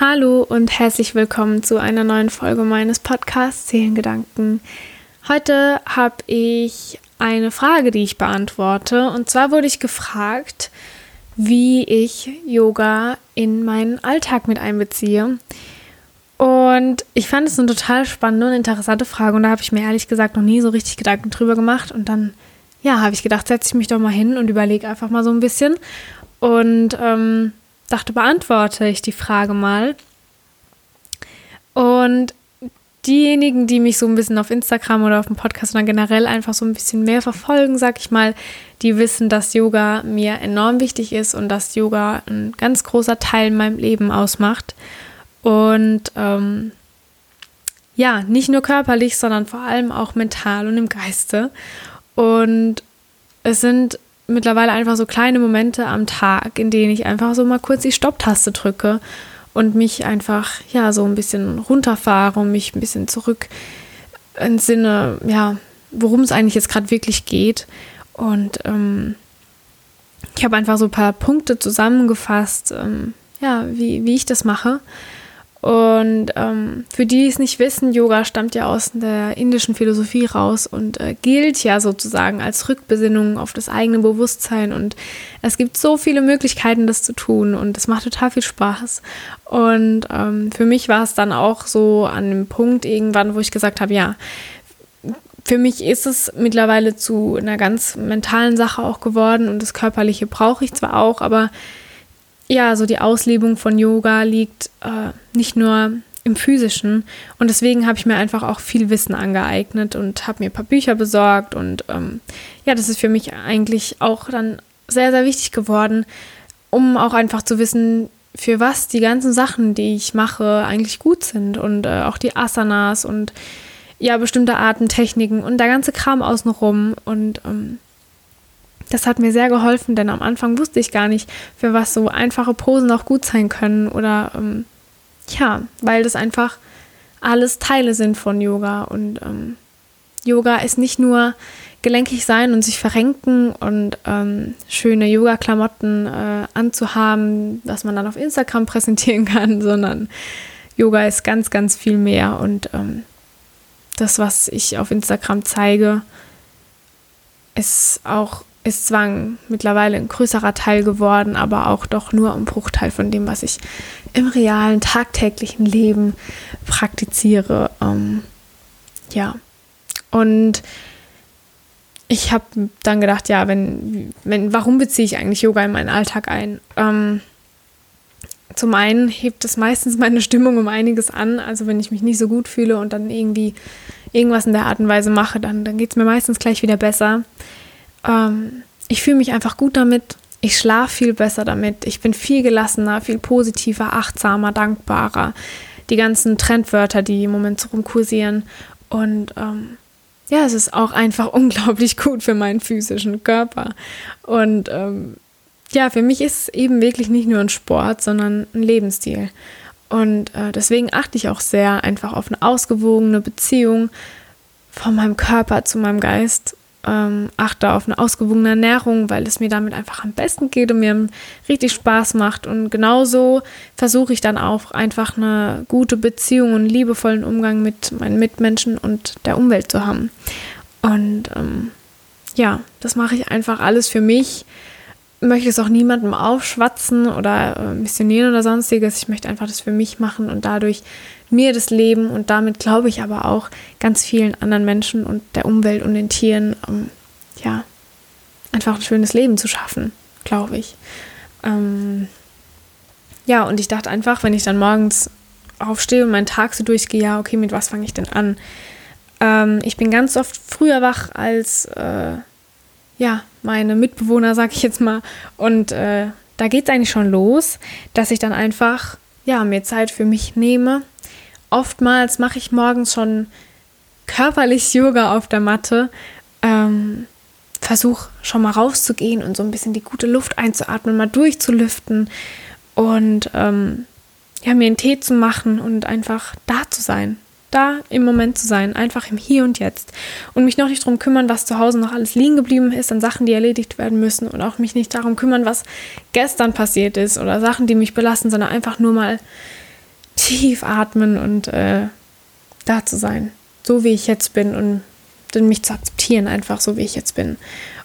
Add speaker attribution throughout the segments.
Speaker 1: Hallo und herzlich willkommen zu einer neuen Folge meines Podcasts Seelengedanken. Heute habe ich eine Frage, die ich beantworte. Und zwar wurde ich gefragt, wie ich Yoga in meinen Alltag mit einbeziehe. Und ich fand es eine total spannende und interessante Frage. Und da habe ich mir ehrlich gesagt noch nie so richtig Gedanken drüber gemacht. Und dann, ja, habe ich gedacht, setze ich mich doch mal hin und überlege einfach mal so ein bisschen. Und ähm, dachte, beantworte ich die Frage mal. Und diejenigen, die mich so ein bisschen auf Instagram oder auf dem Podcast oder generell einfach so ein bisschen mehr verfolgen, sag ich mal, die wissen, dass Yoga mir enorm wichtig ist und dass Yoga ein ganz großer Teil in meinem Leben ausmacht. Und ähm, ja, nicht nur körperlich, sondern vor allem auch mental und im Geiste. Und es sind mittlerweile einfach so kleine Momente am Tag, in denen ich einfach so mal kurz die Stopptaste drücke und mich einfach ja so ein bisschen runterfahre und mich ein bisschen zurück ins Sinne, ja, worum es eigentlich jetzt gerade wirklich geht. Und ähm, ich habe einfach so ein paar Punkte zusammengefasst, ähm, ja, wie, wie ich das mache. Und ähm, für die, die es nicht wissen, Yoga stammt ja aus der indischen Philosophie raus und äh, gilt ja sozusagen als Rückbesinnung auf das eigene Bewusstsein. Und es gibt so viele Möglichkeiten, das zu tun und es macht total viel Spaß. Und ähm, für mich war es dann auch so an dem Punkt irgendwann, wo ich gesagt habe, ja, für mich ist es mittlerweile zu einer ganz mentalen Sache auch geworden und das Körperliche brauche ich zwar auch, aber ja, so die Auslebung von Yoga liegt äh, nicht nur im physischen. Und deswegen habe ich mir einfach auch viel Wissen angeeignet und habe mir ein paar Bücher besorgt. Und ähm, ja, das ist für mich eigentlich auch dann sehr, sehr wichtig geworden, um auch einfach zu wissen, für was die ganzen Sachen, die ich mache, eigentlich gut sind. Und äh, auch die Asanas und ja, bestimmte Atemtechniken und der ganze Kram außenrum. Und ähm, das hat mir sehr geholfen, denn am Anfang wusste ich gar nicht, für was so einfache Posen auch gut sein können oder ähm, ja, weil das einfach alles Teile sind von Yoga und ähm, Yoga ist nicht nur gelenkig sein und sich verrenken und ähm, schöne Yoga-Klamotten äh, anzuhaben, was man dann auf Instagram präsentieren kann, sondern Yoga ist ganz, ganz viel mehr und ähm, das, was ich auf Instagram zeige, ist auch ist Zwang mittlerweile ein größerer Teil geworden, aber auch doch nur ein Bruchteil von dem, was ich im realen, tagtäglichen Leben praktiziere. Ähm, ja. Und ich habe dann gedacht, ja, wenn, wenn, warum beziehe ich eigentlich Yoga in meinen Alltag ein? Ähm, zum einen hebt es meistens meine Stimmung um einiges an. Also wenn ich mich nicht so gut fühle und dann irgendwie irgendwas in der Art und Weise mache, dann, dann geht es mir meistens gleich wieder besser. Ähm, ich fühle mich einfach gut damit. Ich schlafe viel besser damit. Ich bin viel gelassener, viel positiver, achtsamer, dankbarer. Die ganzen Trendwörter, die im Moment so rumkursieren. Und ähm, ja, es ist auch einfach unglaublich gut für meinen physischen Körper. Und ähm, ja, für mich ist es eben wirklich nicht nur ein Sport, sondern ein Lebensstil. Und äh, deswegen achte ich auch sehr einfach auf eine ausgewogene Beziehung von meinem Körper zu meinem Geist ähm, achte auf eine ausgewogene Ernährung, weil es mir damit einfach am besten geht und mir richtig Spaß macht. Und genauso versuche ich dann auch einfach eine gute Beziehung und liebevollen Umgang mit meinen Mitmenschen und der Umwelt zu haben. Und ähm, ja, das mache ich einfach alles für mich. Möchte es auch niemandem aufschwatzen oder äh, missionieren oder sonstiges. Ich möchte einfach das für mich machen und dadurch mir das Leben und damit glaube ich aber auch ganz vielen anderen Menschen und der Umwelt und den Tieren, ähm, ja, einfach ein schönes Leben zu schaffen, glaube ich. Ähm, ja, und ich dachte einfach, wenn ich dann morgens aufstehe und meinen Tag so durchgehe, ja, okay, mit was fange ich denn an? Ähm, ich bin ganz oft früher wach als, äh, ja, meine Mitbewohner, sag ich jetzt mal. Und äh, da geht es eigentlich schon los, dass ich dann einfach, ja, mir Zeit für mich nehme, oftmals mache ich morgens schon körperlich Yoga auf der Matte. Ähm, Versuche schon mal rauszugehen und so ein bisschen die gute Luft einzuatmen, mal durchzulüften und ähm, ja, mir einen Tee zu machen und einfach da zu sein. Da im Moment zu sein, einfach im Hier und Jetzt. Und mich noch nicht darum kümmern, was zu Hause noch alles liegen geblieben ist, an Sachen, die erledigt werden müssen. Und auch mich nicht darum kümmern, was gestern passiert ist oder Sachen, die mich belasten, sondern einfach nur mal tief atmen und äh, da zu sein, so wie ich jetzt bin und mich zu akzeptieren, einfach so wie ich jetzt bin.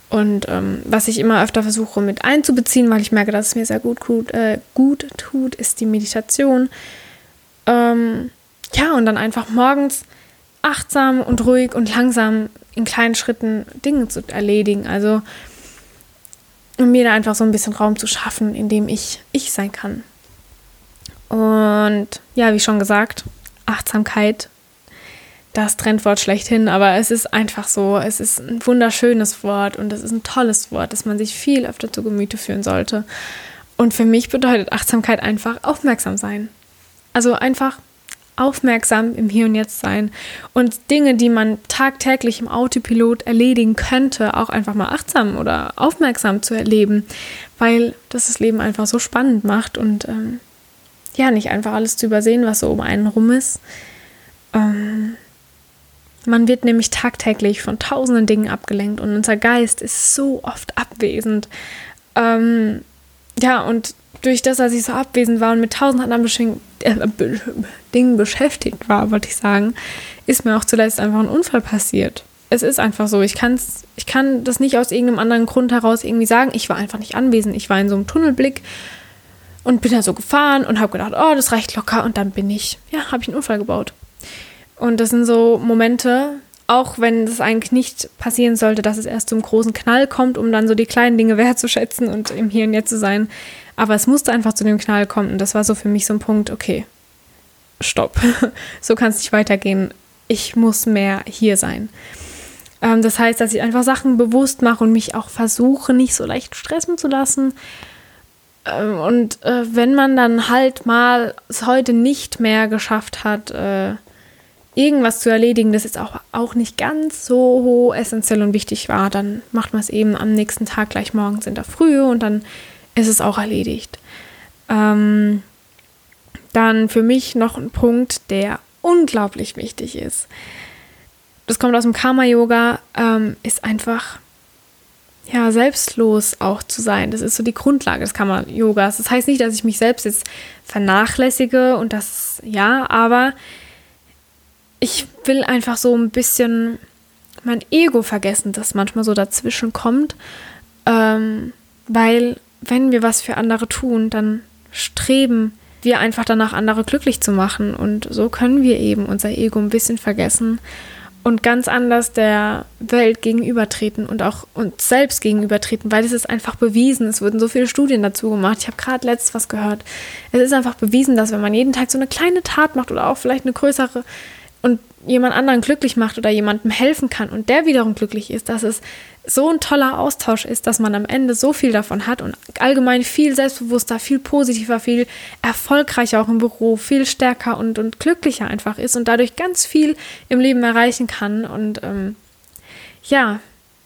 Speaker 1: Und ähm, was ich immer öfter versuche mit einzubeziehen, weil ich merke, dass es mir sehr gut, gut, äh, gut tut, ist die Meditation. Ähm, ja, und dann einfach morgens achtsam und ruhig und langsam in kleinen Schritten Dinge zu erledigen. Also um mir da einfach so ein bisschen Raum zu schaffen, in dem ich ich sein kann. Und ja, wie schon gesagt, Achtsamkeit, das Trendwort schlechthin, aber es ist einfach so, es ist ein wunderschönes Wort und es ist ein tolles Wort, das man sich viel öfter zu Gemüte führen sollte. Und für mich bedeutet Achtsamkeit einfach aufmerksam sein. Also einfach aufmerksam im Hier und Jetzt sein und Dinge, die man tagtäglich im Autopilot erledigen könnte, auch einfach mal achtsam oder aufmerksam zu erleben, weil das das Leben einfach so spannend macht und ähm, ja, nicht einfach alles zu übersehen, was so um einen rum ist. Ähm, man wird nämlich tagtäglich von tausenden Dingen abgelenkt und unser Geist ist so oft abwesend. Ähm, ja, und durch das, dass ich so abwesend war und mit tausend anderen Besching äh, Dingen beschäftigt war, wollte ich sagen, ist mir auch zuletzt einfach ein Unfall passiert. Es ist einfach so. Ich, kann's, ich kann das nicht aus irgendeinem anderen Grund heraus irgendwie sagen. Ich war einfach nicht anwesend. Ich war in so einem Tunnelblick und bin da so gefahren und habe gedacht, oh, das reicht locker. Und dann bin ich, ja, habe ich einen Unfall gebaut. Und das sind so Momente, auch wenn es eigentlich nicht passieren sollte, dass es erst zum großen Knall kommt, um dann so die kleinen Dinge wertzuschätzen und im Hier und Jetzt zu sein. Aber es musste einfach zu dem Knall kommen. Und das war so für mich so ein Punkt, okay, stopp. so kann es nicht weitergehen. Ich muss mehr hier sein. Ähm, das heißt, dass ich einfach Sachen bewusst mache und mich auch versuche, nicht so leicht stressen zu lassen. Ähm, und äh, wenn man dann halt mal es heute nicht mehr geschafft hat, äh, irgendwas zu erledigen, das jetzt auch, auch nicht ganz so essentiell und wichtig war, dann macht man es eben am nächsten Tag gleich morgens in der Früh und dann ist es auch erledigt. Ähm, dann für mich noch ein Punkt, der unglaublich wichtig ist. Das kommt aus dem Karma-Yoga, ähm, ist einfach ja, selbstlos auch zu sein. Das ist so die Grundlage des Karma-Yogas. Das heißt nicht, dass ich mich selbst jetzt vernachlässige und das, ja, aber ich will einfach so ein bisschen mein Ego vergessen, das manchmal so dazwischen kommt. Ähm, weil, wenn wir was für andere tun, dann streben wir einfach danach, andere glücklich zu machen. Und so können wir eben unser Ego ein bisschen vergessen und ganz anders der Welt gegenübertreten und auch uns selbst gegenübertreten, weil es ist einfach bewiesen. Es wurden so viele Studien dazu gemacht. Ich habe gerade letztes was gehört. Es ist einfach bewiesen, dass wenn man jeden Tag so eine kleine Tat macht oder auch vielleicht eine größere, und jemand anderen glücklich macht oder jemandem helfen kann und der wiederum glücklich ist, dass es so ein toller Austausch ist, dass man am Ende so viel davon hat und allgemein viel selbstbewusster, viel positiver, viel erfolgreicher auch im Büro, viel stärker und, und glücklicher einfach ist und dadurch ganz viel im Leben erreichen kann. Und ähm, ja,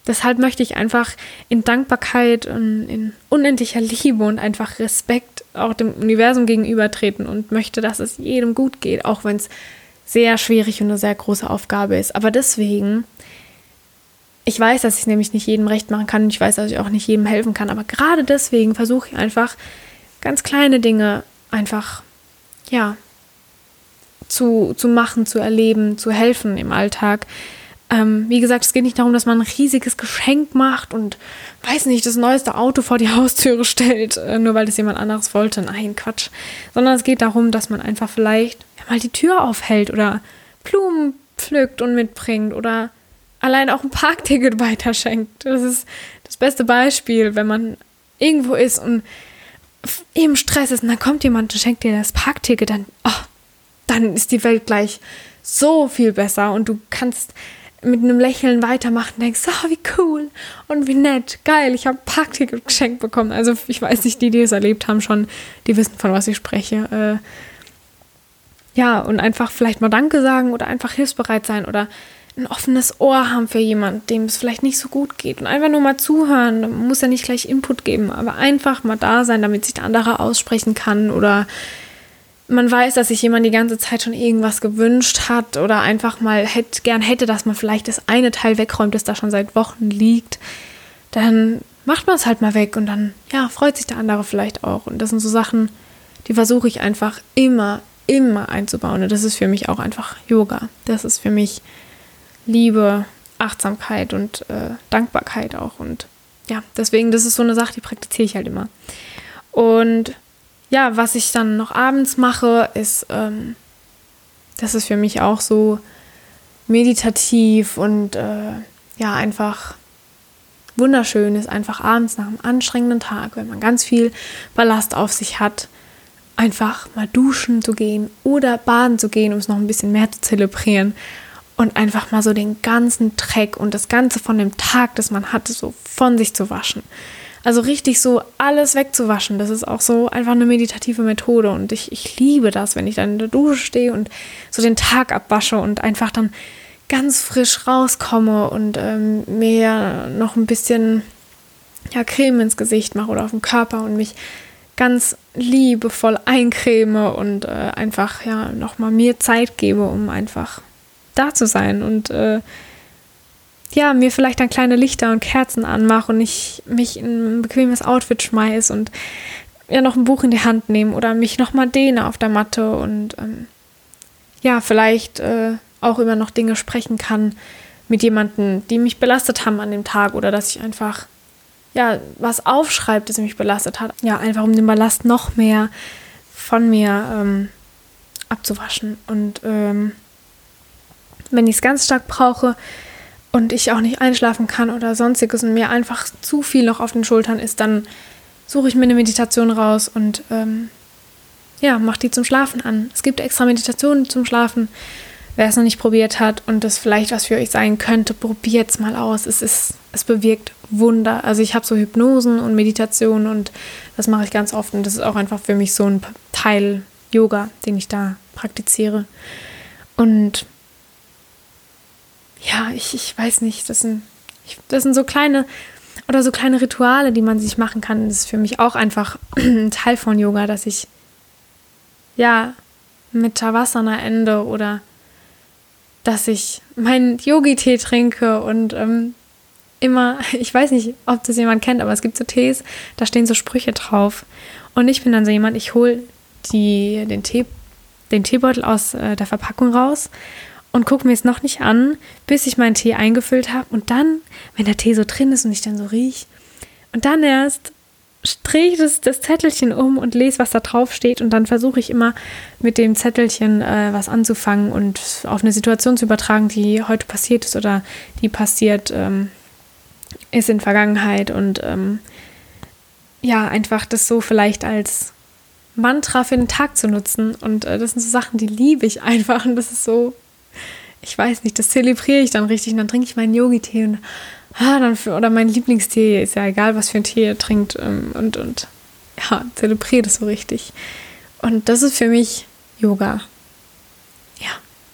Speaker 1: deshalb möchte ich einfach in Dankbarkeit und in unendlicher Liebe und einfach Respekt auch dem Universum gegenübertreten und möchte, dass es jedem gut geht, auch wenn es sehr schwierig und eine sehr große Aufgabe ist. Aber deswegen, ich weiß, dass ich es nämlich nicht jedem recht machen kann und ich weiß, dass ich auch nicht jedem helfen kann. Aber gerade deswegen versuche ich einfach ganz kleine Dinge einfach, ja, zu, zu machen, zu erleben, zu helfen im Alltag. Ähm, wie gesagt, es geht nicht darum, dass man ein riesiges Geschenk macht und, weiß nicht, das neueste Auto vor die Haustüre stellt, äh, nur weil das jemand anderes wollte. Nein, Quatsch. Sondern es geht darum, dass man einfach vielleicht mal die Tür aufhält oder Blumen pflückt und mitbringt oder allein auch ein Parkticket weiterschenkt. Das ist das beste Beispiel, wenn man irgendwo ist und im Stress ist und dann kommt jemand und schenkt dir das Parkticket, dann, oh, dann ist die Welt gleich so viel besser und du kannst mit einem Lächeln weitermachen, denkst, oh, wie cool und wie nett, geil, ich habe ein Parkticket geschenkt bekommen. Also ich weiß nicht, die, die es erlebt haben, schon, die wissen, von was ich spreche. Äh, ja, und einfach vielleicht mal Danke sagen oder einfach hilfsbereit sein oder ein offenes Ohr haben für jemanden, dem es vielleicht nicht so gut geht und einfach nur mal zuhören. Man muss ja nicht gleich Input geben, aber einfach mal da sein, damit sich der andere aussprechen kann oder man weiß, dass sich jemand die ganze Zeit schon irgendwas gewünscht hat oder einfach mal hätte, gern hätte, dass man vielleicht das eine Teil wegräumt, das da schon seit Wochen liegt, dann macht man es halt mal weg und dann, ja, freut sich der andere vielleicht auch. Und das sind so Sachen, die versuche ich einfach immer immer einzubauen. Und das ist für mich auch einfach Yoga. Das ist für mich Liebe, Achtsamkeit und äh, Dankbarkeit auch. Und ja, deswegen, das ist so eine Sache, die praktiziere ich halt immer. Und ja, was ich dann noch abends mache, ist, ähm, das ist für mich auch so meditativ und äh, ja, einfach wunderschön ist, einfach abends nach einem anstrengenden Tag, wenn man ganz viel Ballast auf sich hat, einfach mal duschen zu gehen oder baden zu gehen, um es noch ein bisschen mehr zu zelebrieren und einfach mal so den ganzen Dreck und das Ganze von dem Tag, das man hatte, so von sich zu waschen. Also richtig so alles wegzuwaschen, das ist auch so einfach eine meditative Methode. Und ich, ich liebe das, wenn ich dann in der Dusche stehe und so den Tag abwasche und einfach dann ganz frisch rauskomme und ähm, mir noch ein bisschen ja, Creme ins Gesicht mache oder auf dem Körper und mich ganz liebevoll eincreme und äh, einfach ja nochmal mir Zeit gebe, um einfach da zu sein und äh, ja, mir vielleicht dann kleine Lichter und Kerzen anmache und ich mich in ein bequemes Outfit schmeiße und ja noch ein Buch in die Hand nehme oder mich nochmal dehne auf der Matte und ähm, ja, vielleicht äh, auch immer noch Dinge sprechen kann mit jemandem, die mich belastet haben an dem Tag oder dass ich einfach ja, was aufschreibt, das mich belastet hat. Ja, einfach um den Ballast noch mehr von mir ähm, abzuwaschen. Und ähm, wenn ich es ganz stark brauche und ich auch nicht einschlafen kann oder sonstiges und mir einfach zu viel noch auf den Schultern ist, dann suche ich mir eine Meditation raus und ähm, ja, mache die zum Schlafen an. Es gibt extra Meditationen zum Schlafen. Wer es noch nicht probiert hat und das vielleicht was für euch sein könnte, probiert es mal aus. Es ist, es bewirkt Wunder. Also ich habe so Hypnosen und Meditationen und das mache ich ganz oft und das ist auch einfach für mich so ein Teil Yoga, den ich da praktiziere. Und ja, ich, ich weiß nicht, das sind, ich, das sind so kleine oder so kleine Rituale, die man sich machen kann. Das ist für mich auch einfach ein Teil von Yoga, dass ich ja mit Tavasana ende oder dass ich meinen Yogi-Tee trinke und ähm, immer, ich weiß nicht, ob das jemand kennt, aber es gibt so Tees, da stehen so Sprüche drauf. Und ich bin dann so jemand, ich hole den, Tee, den Teebeutel aus äh, der Verpackung raus und gucke mir es noch nicht an, bis ich meinen Tee eingefüllt habe. Und dann, wenn der Tee so drin ist und ich dann so rieche, und dann erst drehe ich das, das Zettelchen um und lese, was da drauf steht. Und dann versuche ich immer mit dem Zettelchen äh, was anzufangen und auf eine Situation zu übertragen, die heute passiert ist oder die passiert ähm, ist in Vergangenheit. Und ähm, ja, einfach das so vielleicht als Mantra für den Tag zu nutzen. Und äh, das sind so Sachen, die liebe ich einfach. Und das ist so, ich weiß nicht, das zelebriere ich dann richtig. Und dann trinke ich meinen Yogi-Tee und ah, dann für, oder mein Lieblingstee, ist ja egal, was für ein Tee ihr trinkt ähm, und, und ja, zelebriert es so richtig. Und das ist für mich Yoga. Ja,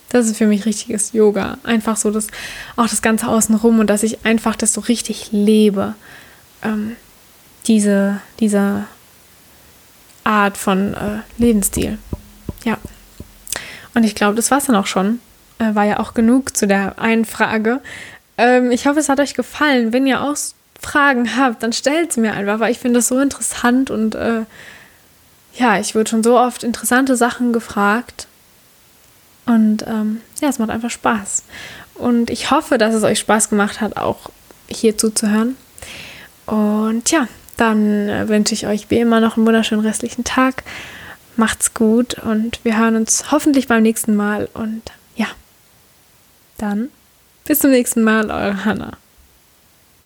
Speaker 1: das ist für mich richtiges Yoga. Einfach so das, auch das Ganze außenrum und dass ich einfach das so richtig lebe. Ähm, diese, diese Art von äh, Lebensstil. Ja. Und ich glaube, das war es dann auch schon. Äh, war ja auch genug zu der einen Frage. Ähm, ich hoffe, es hat euch gefallen. Wenn ihr auch Fragen habt, dann stellt sie mir einfach, weil ich finde das so interessant und äh, ja, ich wurde schon so oft interessante Sachen gefragt. Und ähm, ja, es macht einfach Spaß. Und ich hoffe, dass es euch Spaß gemacht hat, auch hier zuzuhören. Und ja, dann äh, wünsche ich euch wie immer noch einen wunderschönen restlichen Tag. Macht's gut und wir hören uns hoffentlich beim nächsten Mal. Und dann bis zum nächsten Mal, eure Hannah.